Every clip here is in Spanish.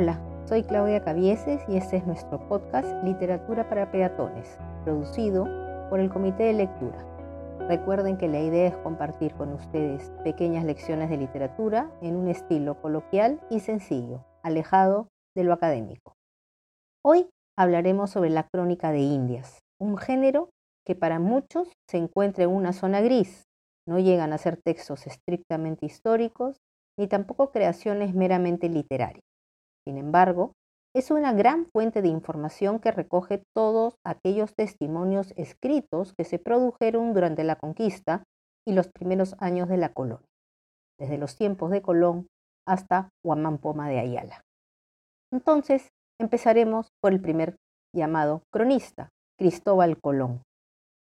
Hola, soy Claudia Cavieses y este es nuestro podcast Literatura para Peatones, producido por el Comité de Lectura. Recuerden que la idea es compartir con ustedes pequeñas lecciones de literatura en un estilo coloquial y sencillo, alejado de lo académico. Hoy hablaremos sobre la crónica de Indias, un género que para muchos se encuentra en una zona gris. No llegan a ser textos estrictamente históricos ni tampoco creaciones meramente literarias. Sin embargo, es una gran fuente de información que recoge todos aquellos testimonios escritos que se produjeron durante la conquista y los primeros años de la colonia, desde los tiempos de Colón hasta Huamampoma de Ayala. Entonces, empezaremos por el primer llamado cronista, Cristóbal Colón.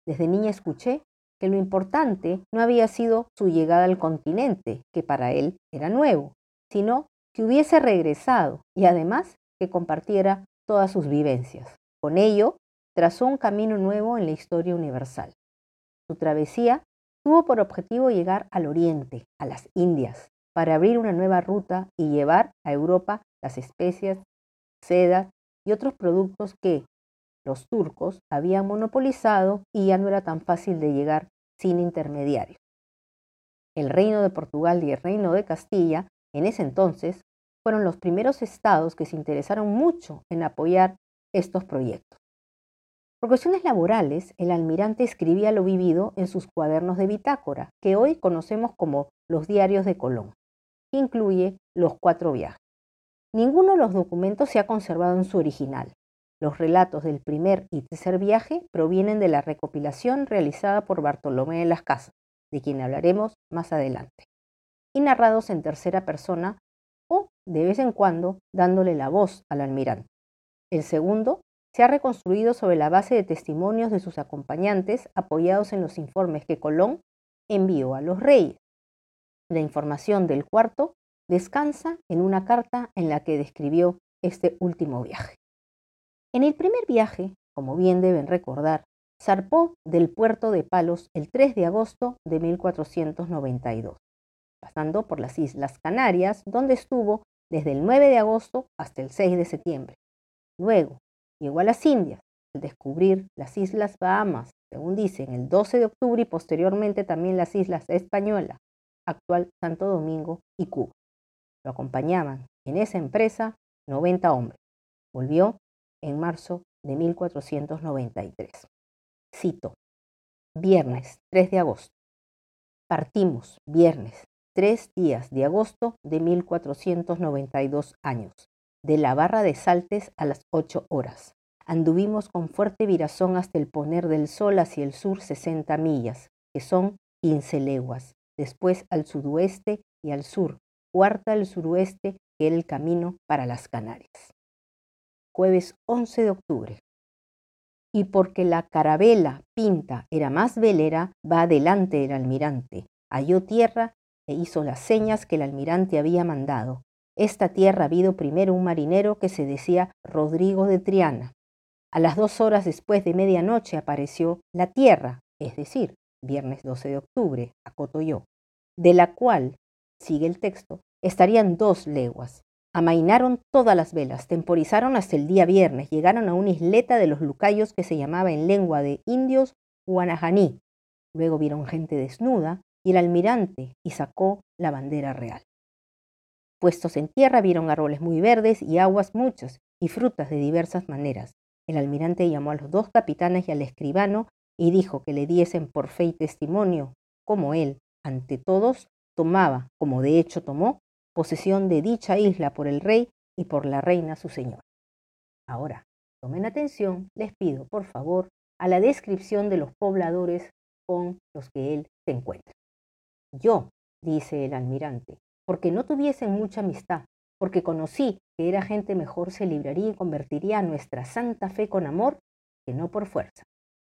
Desde niña escuché que lo importante no había sido su llegada al continente, que para él era nuevo, sino que hubiese regresado y además que compartiera todas sus vivencias. Con ello, trazó un camino nuevo en la historia universal. Su travesía tuvo por objetivo llegar al oriente, a las Indias, para abrir una nueva ruta y llevar a Europa las especias, seda y otros productos que los turcos habían monopolizado y ya no era tan fácil de llegar sin intermediarios. El reino de Portugal y el reino de Castilla en ese entonces fueron los primeros estados que se interesaron mucho en apoyar estos proyectos. Por cuestiones laborales, el almirante escribía lo vivido en sus cuadernos de bitácora, que hoy conocemos como los diarios de Colón, que incluye los cuatro viajes. Ninguno de los documentos se ha conservado en su original. Los relatos del primer y tercer viaje provienen de la recopilación realizada por Bartolomé de las Casas, de quien hablaremos más adelante, y narrados en tercera persona de vez en cuando dándole la voz al almirante. El segundo se ha reconstruido sobre la base de testimonios de sus acompañantes apoyados en los informes que Colón envió a los reyes. La información del cuarto descansa en una carta en la que describió este último viaje. En el primer viaje, como bien deben recordar, zarpó del puerto de Palos el 3 de agosto de 1492 pasando por las Islas Canarias, donde estuvo desde el 9 de agosto hasta el 6 de septiembre. Luego llegó a las Indias, al descubrir las Islas Bahamas, según dicen, el 12 de octubre y posteriormente también las Islas Española, actual Santo Domingo y Cuba. Lo acompañaban en esa empresa 90 hombres. Volvió en marzo de 1493. Cito, viernes 3 de agosto. Partimos viernes 3 días de agosto de 1492 años, de la barra de Saltes a las 8 horas. Anduvimos con fuerte virazón hasta el poner del sol hacia el sur 60 millas, que son 15 leguas, después al sudoeste y al sur, cuarta al suroeste, que era el camino para las Canarias. Jueves 11 de octubre. Y porque la carabela Pinta era más velera, va adelante el almirante, halló tierra e hizo las señas que el almirante había mandado. Esta tierra ha habido primero un marinero que se decía Rodrigo de Triana. A las dos horas después de medianoche apareció la tierra, es decir, viernes 12 de octubre, a Cotoyó, de la cual, sigue el texto, estarían dos leguas. Amainaron todas las velas, temporizaron hasta el día viernes, llegaron a una isleta de los lucayos que se llamaba en lengua de indios Guanajaní. Luego vieron gente desnuda, y el almirante y sacó la bandera real. Puestos en tierra vieron árboles muy verdes y aguas muchas y frutas de diversas maneras. El almirante llamó a los dos capitanes y al escribano y dijo que le diesen por fe y testimonio como él, ante todos, tomaba, como de hecho tomó, posesión de dicha isla por el rey y por la reina su señora. Ahora, tomen atención, les pido, por favor, a la descripción de los pobladores con los que él se encuentra. Yo, dice el almirante, porque no tuviesen mucha amistad, porque conocí que era gente mejor, se libraría y convertiría a nuestra santa fe con amor, que no por fuerza.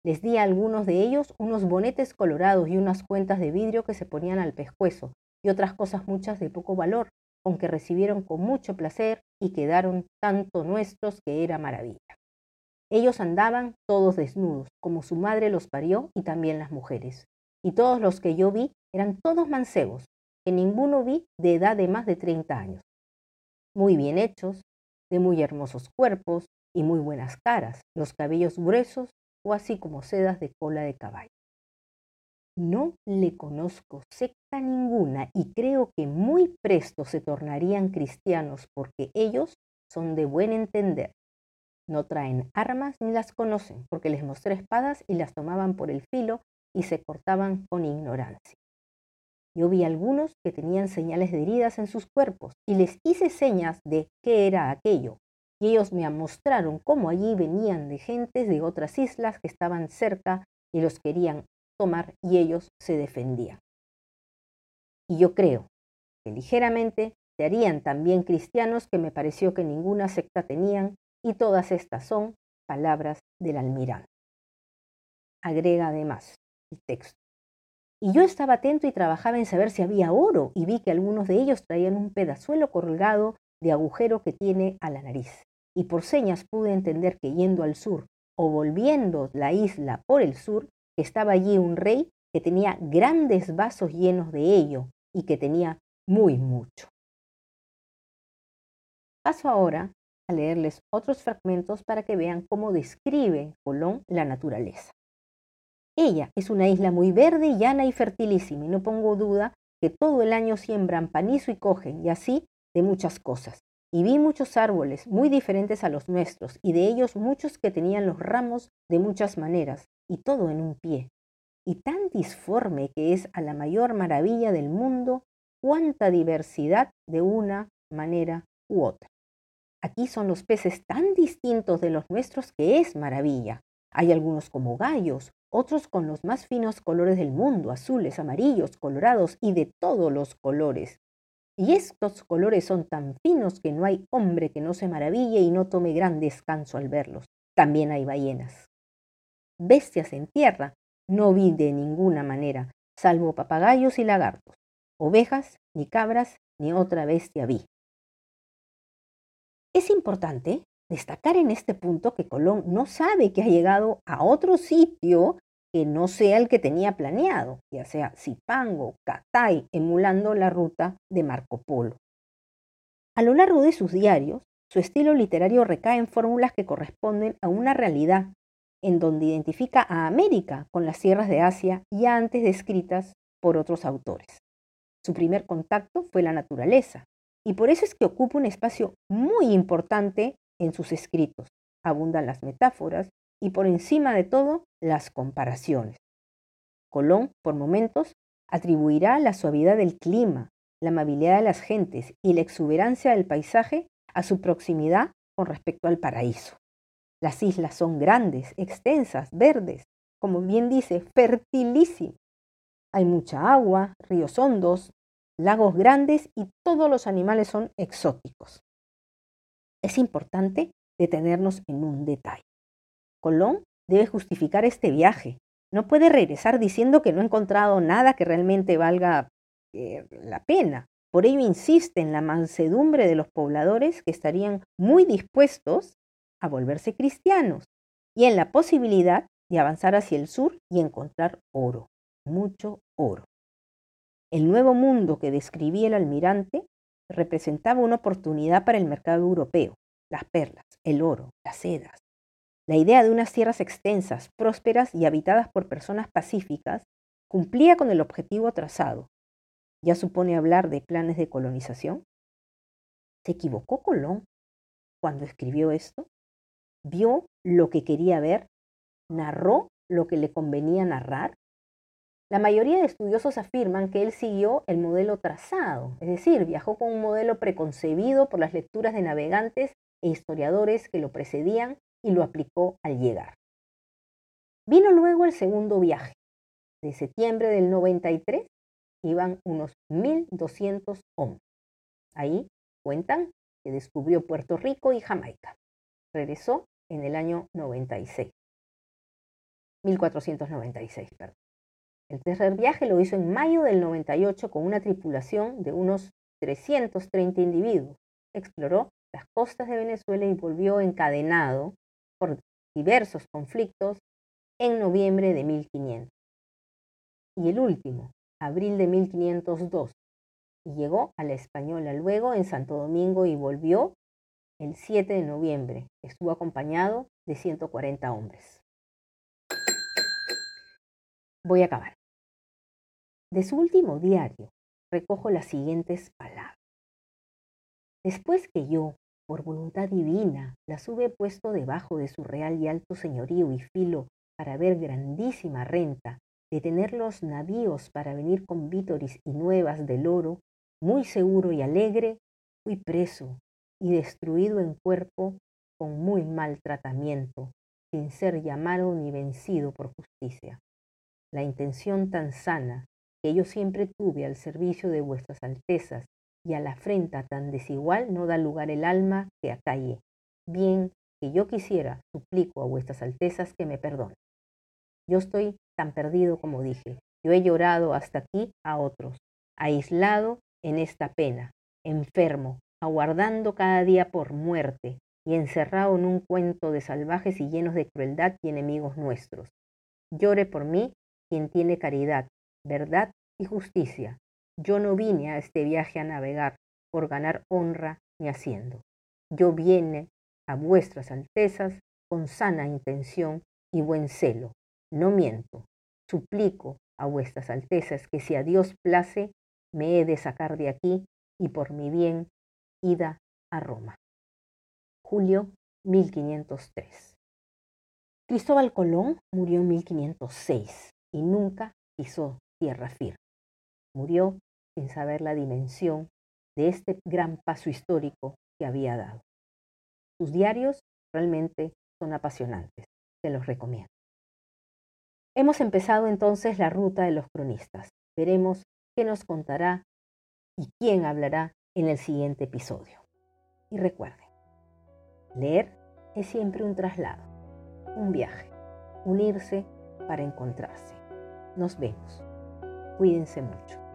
Les di a algunos de ellos unos bonetes colorados y unas cuentas de vidrio que se ponían al pescuezo, y otras cosas muchas de poco valor, aunque recibieron con mucho placer y quedaron tanto nuestros que era maravilla. Ellos andaban todos desnudos, como su madre los parió y también las mujeres. Y todos los que yo vi eran todos mancebos, que ninguno vi de edad de más de 30 años. Muy bien hechos, de muy hermosos cuerpos y muy buenas caras, los cabellos gruesos o así como sedas de cola de caballo. No le conozco secta ninguna y creo que muy presto se tornarían cristianos porque ellos son de buen entender. No traen armas ni las conocen porque les mostré espadas y las tomaban por el filo y se cortaban con ignorancia. Yo vi algunos que tenían señales de heridas en sus cuerpos y les hice señas de qué era aquello. Y ellos me mostraron cómo allí venían de gentes de otras islas que estaban cerca y los querían tomar y ellos se defendían. Y yo creo que ligeramente se harían también cristianos que me pareció que ninguna secta tenían y todas estas son palabras del almirante. Agrega además el texto. Y yo estaba atento y trabajaba en saber si había oro y vi que algunos de ellos traían un pedazuelo colgado de agujero que tiene a la nariz. Y por señas pude entender que yendo al sur o volviendo la isla por el sur, estaba allí un rey que tenía grandes vasos llenos de ello y que tenía muy mucho. Paso ahora a leerles otros fragmentos para que vean cómo describe Colón la naturaleza. Ella es una isla muy verde, llana y fertilísima, y no pongo duda que todo el año siembran panizo y cogen, y así de muchas cosas. Y vi muchos árboles muy diferentes a los nuestros, y de ellos muchos que tenían los ramos de muchas maneras, y todo en un pie. Y tan disforme que es a la mayor maravilla del mundo, cuánta diversidad de una manera u otra. Aquí son los peces tan distintos de los nuestros que es maravilla. Hay algunos como gallos, otros con los más finos colores del mundo, azules, amarillos, colorados y de todos los colores. Y estos colores son tan finos que no hay hombre que no se maraville y no tome gran descanso al verlos. También hay ballenas. Bestias en tierra no vi de ninguna manera, salvo papagayos y lagartos. Ovejas, ni cabras, ni otra bestia vi. Es importante destacar en este punto que Colón no sabe que ha llegado a otro sitio que no sea el que tenía planeado, ya sea Zipango, Catay, emulando la ruta de Marco Polo. A lo largo de sus diarios, su estilo literario recae en fórmulas que corresponden a una realidad, en donde identifica a América con las sierras de Asia ya antes descritas por otros autores. Su primer contacto fue la naturaleza, y por eso es que ocupa un espacio muy importante en sus escritos. Abundan las metáforas y por encima de todo las comparaciones. Colón, por momentos, atribuirá la suavidad del clima, la amabilidad de las gentes y la exuberancia del paisaje a su proximidad con respecto al paraíso. Las islas son grandes, extensas, verdes, como bien dice, fertilísimas. Hay mucha agua, ríos hondos, lagos grandes y todos los animales son exóticos es importante detenernos en un detalle. Colón debe justificar este viaje. No puede regresar diciendo que no ha encontrado nada que realmente valga eh, la pena. Por ello insiste en la mansedumbre de los pobladores que estarían muy dispuestos a volverse cristianos y en la posibilidad de avanzar hacia el sur y encontrar oro, mucho oro. El nuevo mundo que describía el almirante representaba una oportunidad para el mercado europeo, las perlas, el oro, las sedas. La idea de unas tierras extensas, prósperas y habitadas por personas pacíficas cumplía con el objetivo trazado. ¿Ya supone hablar de planes de colonización? ¿Se equivocó Colón cuando escribió esto? ¿Vio lo que quería ver? ¿Narró lo que le convenía narrar? La mayoría de estudiosos afirman que él siguió el modelo trazado, es decir, viajó con un modelo preconcebido por las lecturas de navegantes e historiadores que lo precedían y lo aplicó al llegar. Vino luego el segundo viaje. De septiembre del 93 iban unos 1.200 hombres. Ahí cuentan que descubrió Puerto Rico y Jamaica. Regresó en el año 96. 1496, perdón. El tercer viaje lo hizo en mayo del 98 con una tripulación de unos 330 individuos. Exploró las costas de Venezuela y volvió encadenado por diversos conflictos en noviembre de 1500. Y el último, abril de 1502, y llegó a la Española luego en Santo Domingo y volvió el 7 de noviembre. Estuvo acompañado de 140 hombres. Voy a acabar. De su último diario recojo las siguientes palabras. Después que yo, por voluntad divina, las hube puesto debajo de su real y alto señorío y filo para ver grandísima renta, de tener los navíos para venir con vítoris y nuevas del oro, muy seguro y alegre, fui preso y destruido en cuerpo con muy mal tratamiento, sin ser llamado ni vencido por justicia. La intención tan sana que yo siempre tuve al servicio de vuestras altezas y a la afrenta tan desigual no da lugar el alma que acalle. Bien que yo quisiera, suplico a vuestras altezas que me perdonen. Yo estoy tan perdido como dije. Yo he llorado hasta aquí a otros, aislado en esta pena, enfermo, aguardando cada día por muerte y encerrado en un cuento de salvajes y llenos de crueldad y enemigos nuestros. Llore por mí quien tiene caridad, verdad y justicia. Yo no vine a este viaje a navegar por ganar honra ni haciendo. Yo vine a vuestras altezas con sana intención y buen celo. No miento. Suplico a vuestras altezas que si a Dios place, me he de sacar de aquí y por mi bien ida a Roma. Julio 1503. Cristóbal Colón murió en 1506 y nunca pisó tierra firme. Murió sin saber la dimensión de este gran paso histórico que había dado. Sus diarios realmente son apasionantes, se los recomiendo. Hemos empezado entonces la ruta de los cronistas. Veremos qué nos contará y quién hablará en el siguiente episodio. Y recuerden, leer es siempre un traslado, un viaje, unirse para encontrarse. Nos vemos. Cuídense mucho.